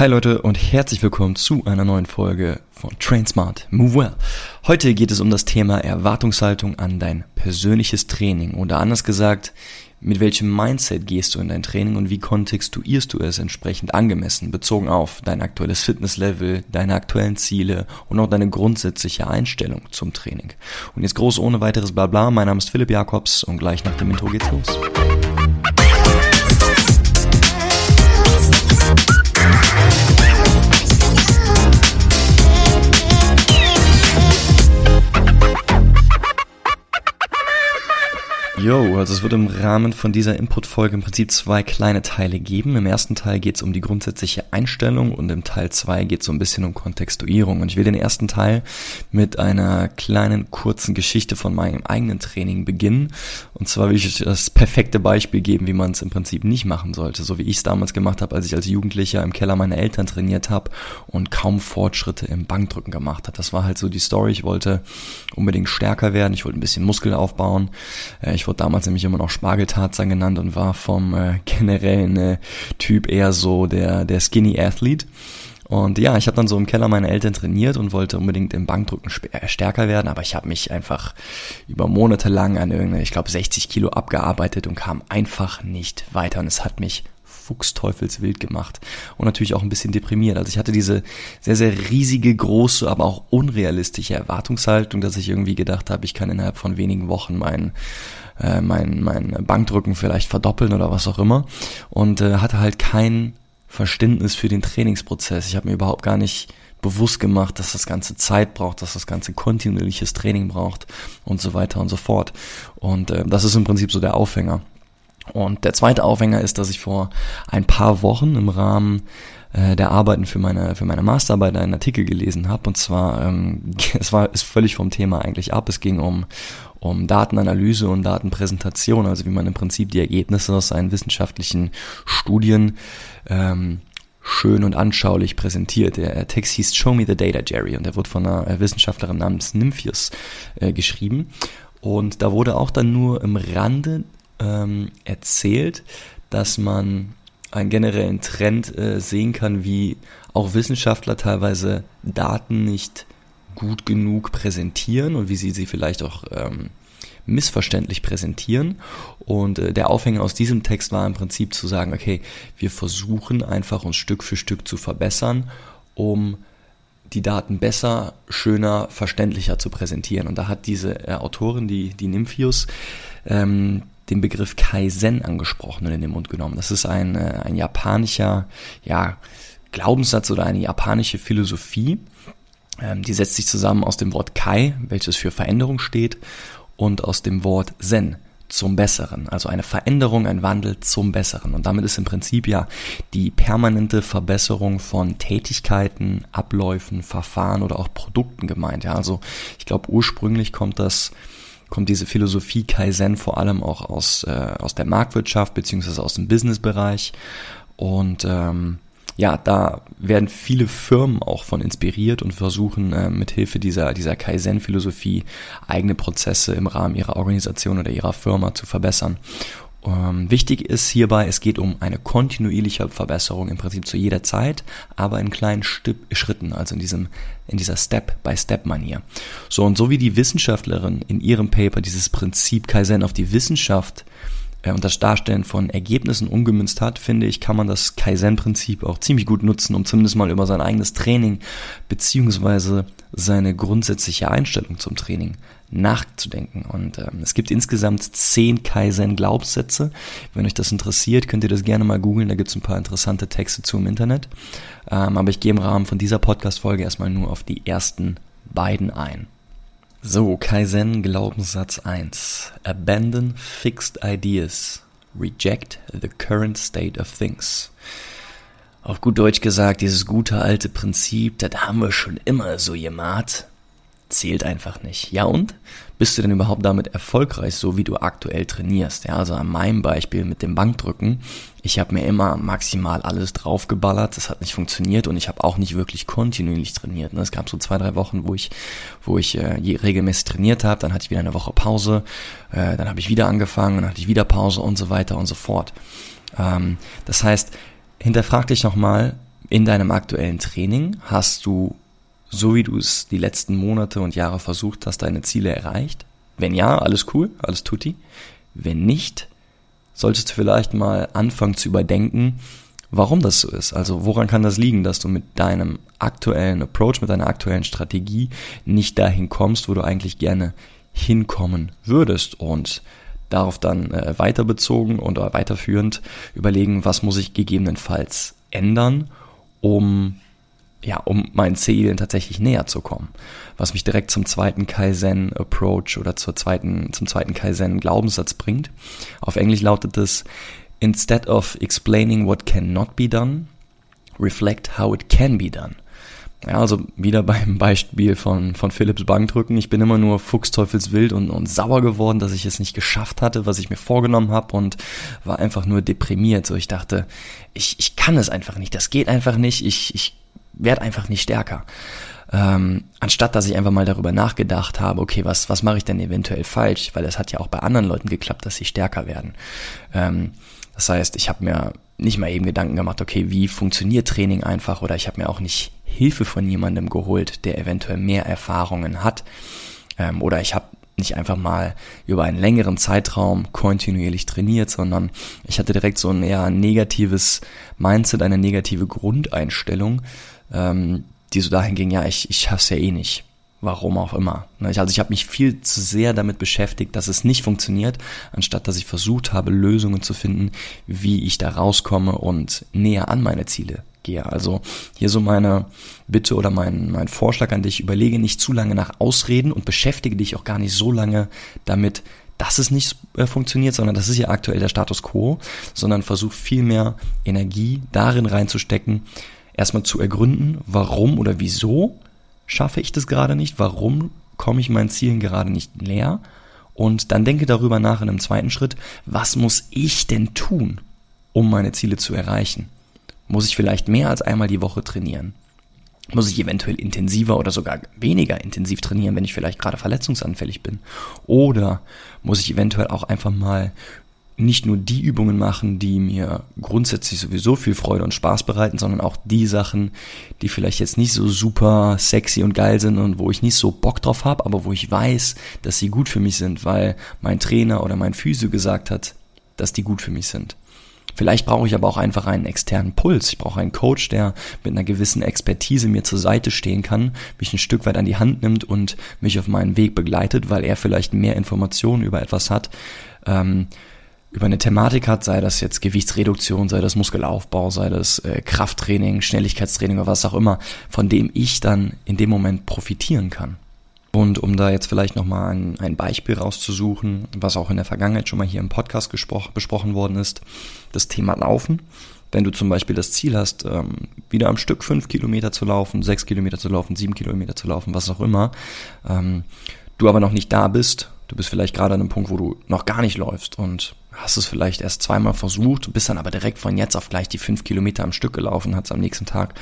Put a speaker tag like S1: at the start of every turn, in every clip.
S1: Hi Leute und herzlich willkommen zu einer neuen Folge von Train Smart Move Well. Heute geht es um das Thema Erwartungshaltung an dein persönliches Training oder anders gesagt, mit welchem Mindset gehst du in dein Training und wie kontextuierst du es entsprechend angemessen, bezogen auf dein aktuelles Fitnesslevel, deine aktuellen Ziele und auch deine grundsätzliche Einstellung zum Training. Und jetzt groß ohne weiteres Blabla, mein Name ist Philipp Jakobs und gleich nach dem Intro geht's los. Also es wird im Rahmen von dieser Input-Folge im Prinzip zwei kleine Teile geben. Im ersten Teil geht es um die grundsätzliche Einstellung und im Teil zwei geht es so ein bisschen um Kontextuierung. Und ich will den ersten Teil mit einer kleinen kurzen Geschichte von meinem eigenen Training beginnen. Und zwar will ich das perfekte Beispiel geben, wie man es im Prinzip nicht machen sollte. So wie ich es damals gemacht habe, als ich als Jugendlicher im Keller meiner Eltern trainiert habe und kaum Fortschritte im Bankdrücken gemacht habe. Das war halt so die Story. Ich wollte unbedingt stärker werden, ich wollte ein bisschen Muskel aufbauen. Äh, ich wurde damals nämlich immer noch Spargeltarzan genannt und war vom äh, generellen äh, Typ eher so der, der Skinny Athlete. Und ja, ich habe dann so im Keller meine Eltern trainiert und wollte unbedingt im Bankdrücken äh, stärker werden, aber ich habe mich einfach über Monate lang an irgendeine, ich glaube 60 Kilo abgearbeitet und kam einfach nicht weiter und es hat mich fuchsteufelswild gemacht und natürlich auch ein bisschen deprimiert. Also ich hatte diese sehr, sehr riesige, große, aber auch unrealistische Erwartungshaltung, dass ich irgendwie gedacht habe, ich kann innerhalb von wenigen Wochen mein, äh, mein, mein Bankdrücken vielleicht verdoppeln oder was auch immer und äh, hatte halt kein Verständnis für den Trainingsprozess. Ich habe mir überhaupt gar nicht bewusst gemacht, dass das Ganze Zeit braucht, dass das Ganze kontinuierliches Training braucht und so weiter und so fort. Und äh, das ist im Prinzip so der Aufhänger. Und der zweite Aufhänger ist, dass ich vor ein paar Wochen im Rahmen äh, der Arbeiten für meine für meine Masterarbeit einen Artikel gelesen habe und zwar ähm, es war ist völlig vom Thema eigentlich ab. Es ging um um Datenanalyse und Datenpräsentation, also wie man im Prinzip die Ergebnisse aus seinen wissenschaftlichen Studien ähm, schön und anschaulich präsentiert. Der Text hieß Show Me the Data, Jerry, und der wurde von einer Wissenschaftlerin namens Nymphius äh, geschrieben. Und da wurde auch dann nur im Rande ähm, erzählt, dass man einen generellen Trend äh, sehen kann, wie auch Wissenschaftler teilweise Daten nicht gut genug präsentieren und wie sie sie vielleicht auch ähm, missverständlich präsentieren. Und äh, der Aufhänger aus diesem Text war im Prinzip zu sagen, okay, wir versuchen einfach uns Stück für Stück zu verbessern, um die Daten besser, schöner, verständlicher zu präsentieren. Und da hat diese äh, Autorin, die, die Nymphius, ähm, den Begriff Kaizen angesprochen und in den Mund genommen. Das ist ein, äh, ein japanischer ja, Glaubenssatz oder eine japanische Philosophie. Ähm, die setzt sich zusammen aus dem Wort Kai, welches für Veränderung steht, und aus dem Wort Zen, zum Besseren, also eine Veränderung, ein Wandel zum Besseren. Und damit ist im Prinzip ja die permanente Verbesserung von Tätigkeiten, Abläufen, Verfahren oder auch Produkten gemeint. Ja, also ich glaube ursprünglich kommt das kommt diese Philosophie Kaizen vor allem auch aus, äh, aus der Marktwirtschaft beziehungsweise aus dem Businessbereich. Und ähm, ja, da werden viele Firmen auch von inspiriert und versuchen äh, mit Hilfe dieser, dieser Kaizen-Philosophie eigene Prozesse im Rahmen ihrer Organisation oder ihrer Firma zu verbessern. Ähm, wichtig ist hierbei, es geht um eine kontinuierliche Verbesserung im Prinzip zu jeder Zeit, aber in kleinen Stipp Schritten, also in diesem, in dieser Step-by-Step-Manier. So, und so wie die Wissenschaftlerin in ihrem Paper dieses Prinzip Kaizen auf die Wissenschaft äh, und das Darstellen von Ergebnissen umgemünzt hat, finde ich, kann man das Kaizen-Prinzip auch ziemlich gut nutzen, um zumindest mal über sein eigenes Training beziehungsweise seine grundsätzliche Einstellung zum Training nachzudenken. Und ähm, es gibt insgesamt zehn Kaizen-Glaubenssätze. Wenn euch das interessiert, könnt ihr das gerne mal googeln. Da gibt es ein paar interessante Texte zu im Internet. Ähm, aber ich gehe im Rahmen von dieser Podcast-Folge erstmal nur auf die ersten beiden ein. So, Kaizen Glaubenssatz 1. Abandon fixed ideas. Reject the current state of things. Auf gut Deutsch gesagt, dieses gute alte Prinzip, das haben wir schon immer so gemacht zählt einfach nicht. Ja und? Bist du denn überhaupt damit erfolgreich, so wie du aktuell trainierst? Ja, also an meinem Beispiel mit dem Bankdrücken. Ich habe mir immer maximal alles draufgeballert, das hat nicht funktioniert und ich habe auch nicht wirklich kontinuierlich trainiert. Ne? Es gab so zwei, drei Wochen, wo ich, wo ich äh, regelmäßig trainiert habe, dann hatte ich wieder eine Woche Pause, äh, dann habe ich wieder angefangen, dann hatte ich wieder Pause und so weiter und so fort. Ähm, das heißt, hinterfrag dich nochmal, in deinem aktuellen Training hast du, so wie du es die letzten Monate und Jahre versucht hast, deine Ziele erreicht? Wenn ja, alles cool, alles tutti. Wenn nicht, solltest du vielleicht mal anfangen zu überdenken, warum das so ist. Also woran kann das liegen, dass du mit deinem aktuellen Approach, mit deiner aktuellen Strategie nicht dahin kommst, wo du eigentlich gerne hinkommen würdest und darauf dann äh, weiterbezogen oder weiterführend überlegen, was muss ich gegebenenfalls ändern, um ja, um meinen Zielen tatsächlich näher zu kommen. Was mich direkt zum zweiten Kaizen Approach oder zur zweiten, zum zweiten Kaizen Glaubenssatz bringt. Auf Englisch lautet es, instead of explaining what cannot be done, reflect how it can be done. Ja, also wieder beim Beispiel von, von Philips Bankdrücken. Ich bin immer nur fuchsteufelswild und, und sauer geworden, dass ich es nicht geschafft hatte, was ich mir vorgenommen habe und war einfach nur deprimiert. So, ich dachte, ich, ich kann es einfach nicht, das geht einfach nicht, ich, ich werde einfach nicht stärker. Ähm, anstatt dass ich einfach mal darüber nachgedacht habe, okay, was, was mache ich denn eventuell falsch? Weil es hat ja auch bei anderen Leuten geklappt, dass sie stärker werden. Ähm, das heißt, ich habe mir nicht mal eben Gedanken gemacht, okay, wie funktioniert Training einfach oder ich habe mir auch nicht Hilfe von jemandem geholt, der eventuell mehr Erfahrungen hat. Ähm, oder ich habe nicht einfach mal über einen längeren Zeitraum kontinuierlich trainiert, sondern ich hatte direkt so ein eher negatives Mindset, eine negative Grundeinstellung, ähm, die so dahin ging, ja, ich, ich schaff's ja eh nicht. Warum auch immer. Ne, also ich habe mich viel zu sehr damit beschäftigt, dass es nicht funktioniert, anstatt dass ich versucht habe, Lösungen zu finden, wie ich da rauskomme und näher an meine Ziele gehe. Also hier so meine Bitte oder mein, mein Vorschlag an dich, überlege nicht zu lange nach Ausreden und beschäftige dich auch gar nicht so lange damit, dass es nicht äh, funktioniert, sondern das ist ja aktuell der Status quo, sondern versuch viel mehr Energie darin reinzustecken, erstmal zu ergründen, warum oder wieso schaffe ich das gerade nicht, warum komme ich meinen Zielen gerade nicht näher und dann denke darüber nach in einem zweiten Schritt, was muss ich denn tun, um meine Ziele zu erreichen? Muss ich vielleicht mehr als einmal die Woche trainieren? Muss ich eventuell intensiver oder sogar weniger intensiv trainieren, wenn ich vielleicht gerade verletzungsanfällig bin? Oder muss ich eventuell auch einfach mal nicht nur die Übungen machen, die mir grundsätzlich sowieso viel Freude und Spaß bereiten, sondern auch die Sachen, die vielleicht jetzt nicht so super sexy und geil sind und wo ich nicht so Bock drauf habe, aber wo ich weiß, dass sie gut für mich sind, weil mein Trainer oder mein Physio gesagt hat, dass die gut für mich sind. Vielleicht brauche ich aber auch einfach einen externen Puls. Ich brauche einen Coach, der mit einer gewissen Expertise mir zur Seite stehen kann, mich ein Stück weit an die Hand nimmt und mich auf meinen Weg begleitet, weil er vielleicht mehr Informationen über etwas hat, ähm, über eine Thematik hat, sei das jetzt Gewichtsreduktion, sei das Muskelaufbau, sei das äh, Krafttraining, Schnelligkeitstraining oder was auch immer, von dem ich dann in dem Moment profitieren kann. Und um da jetzt vielleicht nochmal ein, ein Beispiel rauszusuchen, was auch in der Vergangenheit schon mal hier im Podcast besprochen worden ist, das Thema Laufen. Wenn du zum Beispiel das Ziel hast, ähm, wieder am Stück fünf Kilometer zu laufen, sechs Kilometer zu laufen, sieben Kilometer zu laufen, was auch immer, ähm, du aber noch nicht da bist, du bist vielleicht gerade an einem Punkt, wo du noch gar nicht läufst und hast es vielleicht erst zweimal versucht, bist dann aber direkt von jetzt auf gleich die fünf Kilometer am Stück gelaufen, hast am nächsten Tag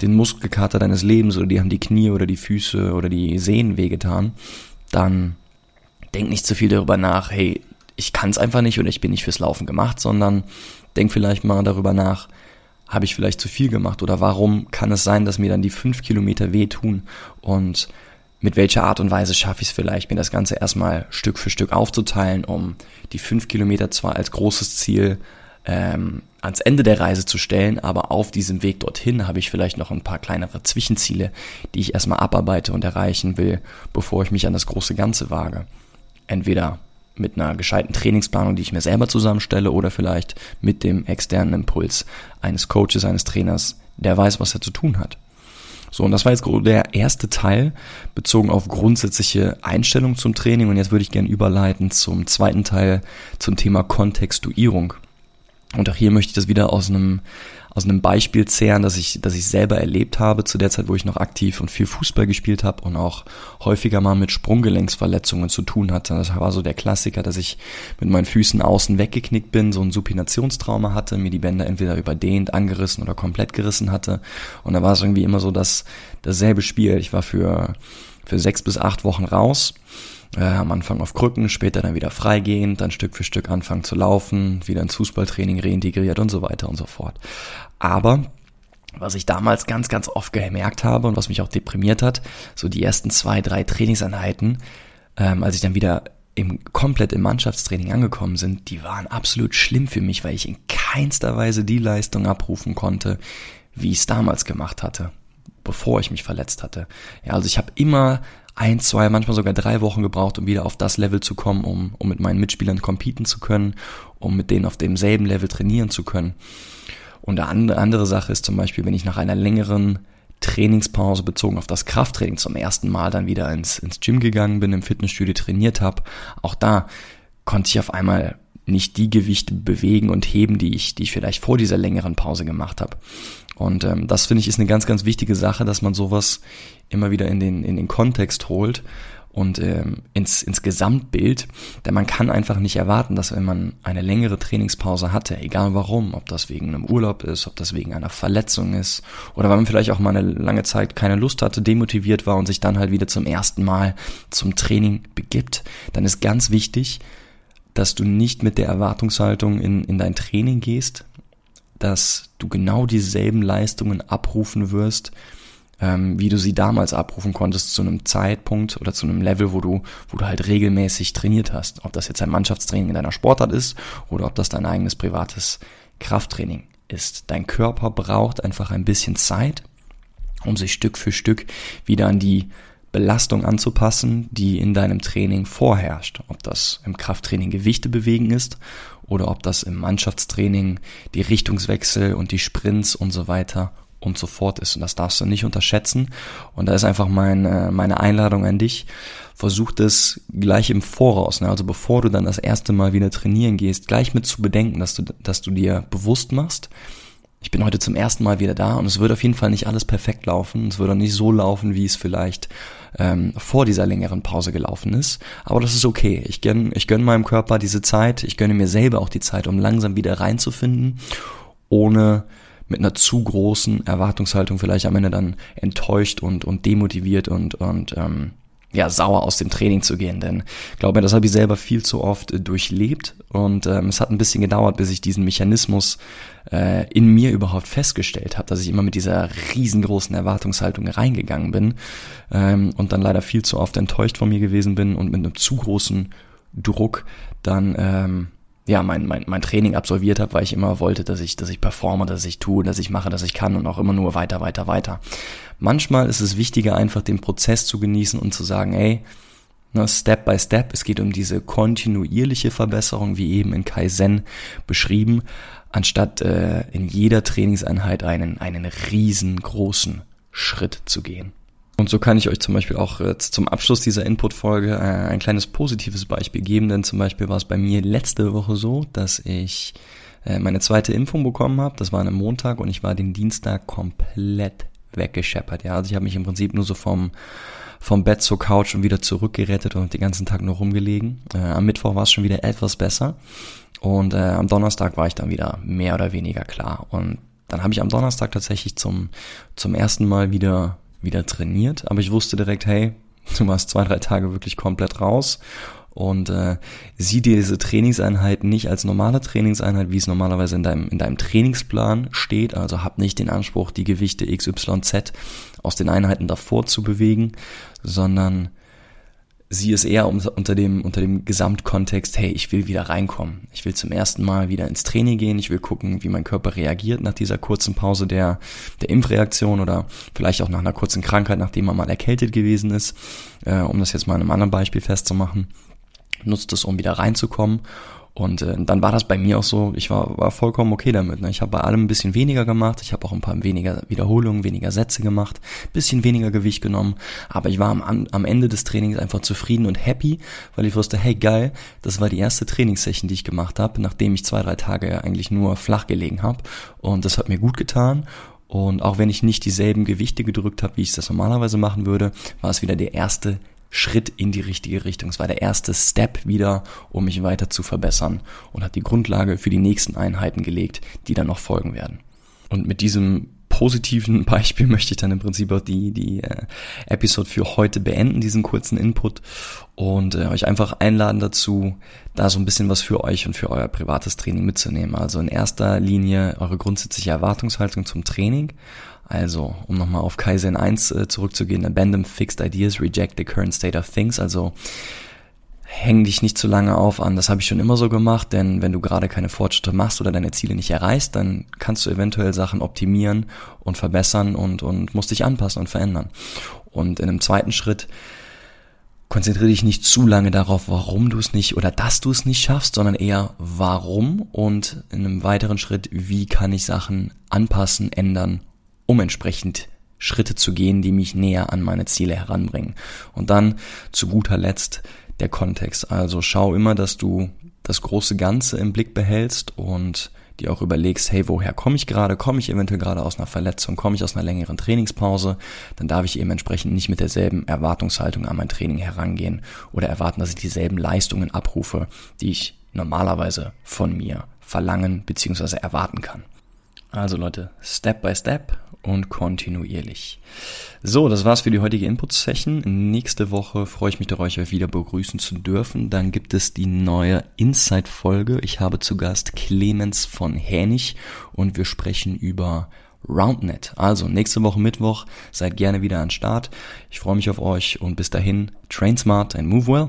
S1: den Muskelkater deines Lebens oder die haben die Knie oder die Füße oder die Sehnen wehgetan, dann denk nicht zu viel darüber nach, hey, ich kann es einfach nicht oder ich bin nicht fürs Laufen gemacht, sondern denk vielleicht mal darüber nach, habe ich vielleicht zu viel gemacht oder warum kann es sein, dass mir dann die fünf Kilometer wehtun? Und mit welcher Art und Weise schaffe ich es vielleicht, mir das Ganze erstmal Stück für Stück aufzuteilen, um die fünf Kilometer zwar als großes Ziel ähm, ans Ende der Reise zu stellen, aber auf diesem Weg dorthin habe ich vielleicht noch ein paar kleinere Zwischenziele, die ich erstmal abarbeite und erreichen will, bevor ich mich an das große Ganze wage. Entweder mit einer gescheiten Trainingsplanung, die ich mir selber zusammenstelle, oder vielleicht mit dem externen Impuls eines Coaches, eines Trainers, der weiß, was er zu tun hat. So, und das war jetzt der erste Teil bezogen auf grundsätzliche Einstellung zum Training. Und jetzt würde ich gerne überleiten zum zweiten Teil zum Thema Kontextuierung. Und auch hier möchte ich das wieder aus einem aus einem Beispiel zehren, das ich, das ich selber erlebt habe, zu der Zeit, wo ich noch aktiv und viel Fußball gespielt habe und auch häufiger mal mit Sprunggelenksverletzungen zu tun hatte. Das war so der Klassiker, dass ich mit meinen Füßen außen weggeknickt bin, so ein Supinationstrauma hatte, mir die Bänder entweder überdehnt, angerissen oder komplett gerissen hatte. Und da war es irgendwie immer so das, dasselbe Spiel. Ich war für, für sechs bis acht Wochen raus äh, am Anfang auf Krücken, später dann wieder freigehen, dann Stück für Stück anfangen zu laufen, wieder ins Fußballtraining reintegriert und so weiter und so fort. Aber was ich damals ganz, ganz oft gemerkt habe und was mich auch deprimiert hat, so die ersten zwei, drei Trainingseinheiten, ähm, als ich dann wieder im, komplett im Mannschaftstraining angekommen sind, die waren absolut schlimm für mich, weil ich in keinster Weise die Leistung abrufen konnte, wie ich es damals gemacht hatte, bevor ich mich verletzt hatte. Ja, also ich habe immer ein, zwei, manchmal sogar drei Wochen gebraucht, um wieder auf das Level zu kommen, um, um mit meinen Mitspielern competen zu können, um mit denen auf demselben Level trainieren zu können. Und eine andere Sache ist zum Beispiel, wenn ich nach einer längeren Trainingspause bezogen auf das Krafttraining zum ersten Mal dann wieder ins, ins Gym gegangen bin, im Fitnessstudio trainiert habe, auch da konnte ich auf einmal nicht die Gewichte bewegen und heben, die ich, die ich vielleicht vor dieser längeren Pause gemacht habe. Und ähm, das finde ich ist eine ganz, ganz wichtige Sache, dass man sowas immer wieder in den, in den Kontext holt und ähm, ins, ins Gesamtbild, denn man kann einfach nicht erwarten, dass wenn man eine längere Trainingspause hatte, egal warum, ob das wegen einem Urlaub ist, ob das wegen einer Verletzung ist oder weil man vielleicht auch mal eine lange Zeit keine Lust hatte, demotiviert war und sich dann halt wieder zum ersten Mal zum Training begibt, dann ist ganz wichtig, dass du nicht mit der Erwartungshaltung in, in dein Training gehst, dass du genau dieselben Leistungen abrufen wirst, ähm, wie du sie damals abrufen konntest zu einem Zeitpunkt oder zu einem Level, wo du, wo du halt regelmäßig trainiert hast. Ob das jetzt ein Mannschaftstraining in deiner Sportart ist oder ob das dein eigenes privates Krafttraining ist. Dein Körper braucht einfach ein bisschen Zeit, um sich Stück für Stück wieder an die Belastung anzupassen, die in deinem Training vorherrscht. Ob das im Krafttraining Gewichte bewegen ist oder ob das im Mannschaftstraining die Richtungswechsel und die Sprints und so weiter und so fort ist. Und das darfst du nicht unterschätzen. Und da ist einfach mein, äh, meine Einladung an dich. Versuch das gleich im Voraus, ne? also bevor du dann das erste Mal wieder trainieren gehst, gleich mit zu bedenken, dass du, dass du dir bewusst machst, ich bin heute zum ersten Mal wieder da und es wird auf jeden Fall nicht alles perfekt laufen. Es wird auch nicht so laufen, wie es vielleicht ähm, vor dieser längeren Pause gelaufen ist. Aber das ist okay. Ich gönn, ich gönn meinem Körper diese Zeit. Ich gönne mir selber auch die Zeit, um langsam wieder reinzufinden, ohne mit einer zu großen Erwartungshaltung vielleicht am Ende dann enttäuscht und, und demotiviert und, und ähm, ja, sauer aus dem Training zu gehen. Denn glaube, das habe ich selber viel zu oft äh, durchlebt und ähm, es hat ein bisschen gedauert, bis ich diesen Mechanismus äh, in mir überhaupt festgestellt habe, dass ich immer mit dieser riesengroßen Erwartungshaltung reingegangen bin ähm, und dann leider viel zu oft enttäuscht von mir gewesen bin und mit einem zu großen Druck dann ähm, ja, mein, mein, mein Training absolviert habe, weil ich immer wollte, dass ich, dass ich performe, dass ich tue, dass ich mache, dass ich kann und auch immer nur weiter, weiter, weiter. Manchmal ist es wichtiger, einfach den Prozess zu genießen und zu sagen, ey, ne, Step by Step, es geht um diese kontinuierliche Verbesserung, wie eben in Kaizen beschrieben, anstatt äh, in jeder Trainingseinheit einen, einen riesengroßen Schritt zu gehen. Und so kann ich euch zum Beispiel auch jetzt zum Abschluss dieser Input-Folge äh, ein kleines positives Beispiel geben, denn zum Beispiel war es bei mir letzte Woche so, dass ich äh, meine zweite Impfung bekommen habe. Das war an einem Montag und ich war den Dienstag komplett weggescheppert. Ja, also ich habe mich im Prinzip nur so vom vom Bett zur Couch und wieder zurückgerettet und den ganzen Tag nur rumgelegen. Äh, am Mittwoch war es schon wieder etwas besser und äh, am Donnerstag war ich dann wieder mehr oder weniger klar. Und dann habe ich am Donnerstag tatsächlich zum zum ersten Mal wieder wieder trainiert, aber ich wusste direkt, hey, du warst zwei, drei Tage wirklich komplett raus und äh, sieh dir diese Trainingseinheit nicht als normale Trainingseinheit, wie es normalerweise in deinem, in deinem Trainingsplan steht. Also hab nicht den Anspruch, die Gewichte XYZ aus den Einheiten davor zu bewegen, sondern sie es eher unter dem, unter dem Gesamtkontext, hey, ich will wieder reinkommen. Ich will zum ersten Mal wieder ins Training gehen. Ich will gucken, wie mein Körper reagiert nach dieser kurzen Pause der, der Impfreaktion oder vielleicht auch nach einer kurzen Krankheit, nachdem man mal erkältet gewesen ist, äh, um das jetzt mal in einem anderen Beispiel festzumachen. Nutzt es, um wieder reinzukommen und äh, dann war das bei mir auch so, ich war, war vollkommen okay damit. Ne? Ich habe bei allem ein bisschen weniger gemacht, ich habe auch ein paar weniger Wiederholungen, weniger Sätze gemacht, bisschen weniger Gewicht genommen, aber ich war am, am Ende des Trainings einfach zufrieden und happy, weil ich wusste, hey geil, das war die erste Trainingssession, die ich gemacht habe, nachdem ich zwei, drei Tage eigentlich nur flach gelegen habe. Und das hat mir gut getan und auch wenn ich nicht dieselben Gewichte gedrückt habe, wie ich das normalerweise machen würde, war es wieder der erste Schritt in die richtige Richtung. Es war der erste Step wieder, um mich weiter zu verbessern und hat die Grundlage für die nächsten Einheiten gelegt, die dann noch folgen werden. Und mit diesem positiven Beispiel möchte ich dann im Prinzip auch die, die äh, Episode für heute beenden, diesen kurzen Input und äh, euch einfach einladen dazu, da so ein bisschen was für euch und für euer privates Training mitzunehmen. Also in erster Linie eure grundsätzliche Erwartungshaltung zum Training. Also, um nochmal auf Kaizen 1 äh, zurückzugehen, abandon fixed ideas, reject the current state of things. Also häng dich nicht zu lange auf an, das habe ich schon immer so gemacht, denn wenn du gerade keine Fortschritte machst oder deine Ziele nicht erreichst, dann kannst du eventuell Sachen optimieren und verbessern und, und musst dich anpassen und verändern. Und in einem zweiten Schritt konzentriere dich nicht zu lange darauf, warum du es nicht oder dass du es nicht schaffst, sondern eher warum und in einem weiteren Schritt, wie kann ich Sachen anpassen, ändern, um entsprechend Schritte zu gehen, die mich näher an meine Ziele heranbringen. Und dann zu guter Letzt der Kontext. Also schau immer, dass du das große Ganze im Blick behältst und dir auch überlegst, hey, woher komme ich gerade? Komme ich eventuell gerade aus einer Verletzung? Komme ich aus einer längeren Trainingspause? Dann darf ich eben entsprechend nicht mit derselben Erwartungshaltung an mein Training herangehen oder erwarten, dass ich dieselben Leistungen abrufe, die ich normalerweise von mir verlangen bzw. erwarten kann. Also Leute, Step by Step und kontinuierlich. So, das war's für die heutige Input-Session. Nächste Woche freue ich mich darauf, euch wieder begrüßen zu dürfen. Dann gibt es die neue Inside-Folge. Ich habe zu Gast Clemens von Hänig und wir sprechen über RoundNet. Also nächste Woche Mittwoch seid gerne wieder an Start. Ich freue mich auf euch und bis dahin, train smart and move well.